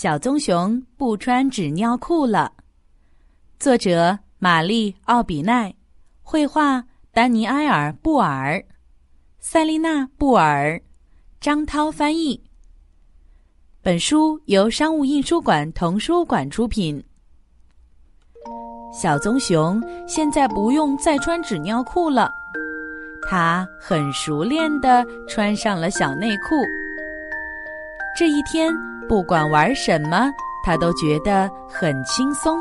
小棕熊不穿纸尿裤了。作者：玛丽·奥比奈，绘画：丹尼埃尔·布尔，塞丽娜·布尔，张涛翻译。本书由商务印书馆童书馆出品。小棕熊现在不用再穿纸尿裤了，它很熟练地穿上了小内裤。这一天。不管玩什么，他都觉得很轻松。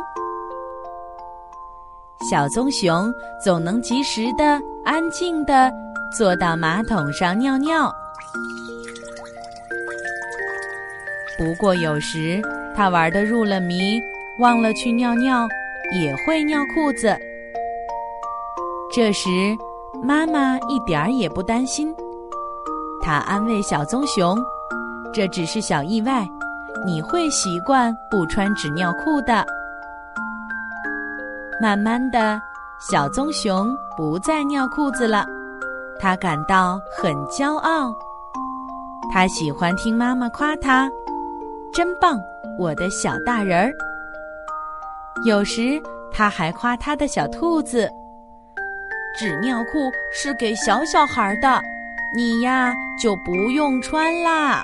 小棕熊总能及时的、安静的坐到马桶上尿尿。不过有时他玩的入了迷，忘了去尿尿，也会尿裤子。这时妈妈一点儿也不担心，她安慰小棕熊：“这只是小意外。”你会习惯不穿纸尿裤的。慢慢的，小棕熊不再尿裤子了，他感到很骄傲。他喜欢听妈妈夸他：“真棒，我的小大人儿。”有时他还夸他的小兔子：“纸尿裤是给小小孩的，你呀就不用穿啦。”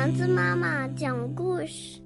丸子妈妈讲故事。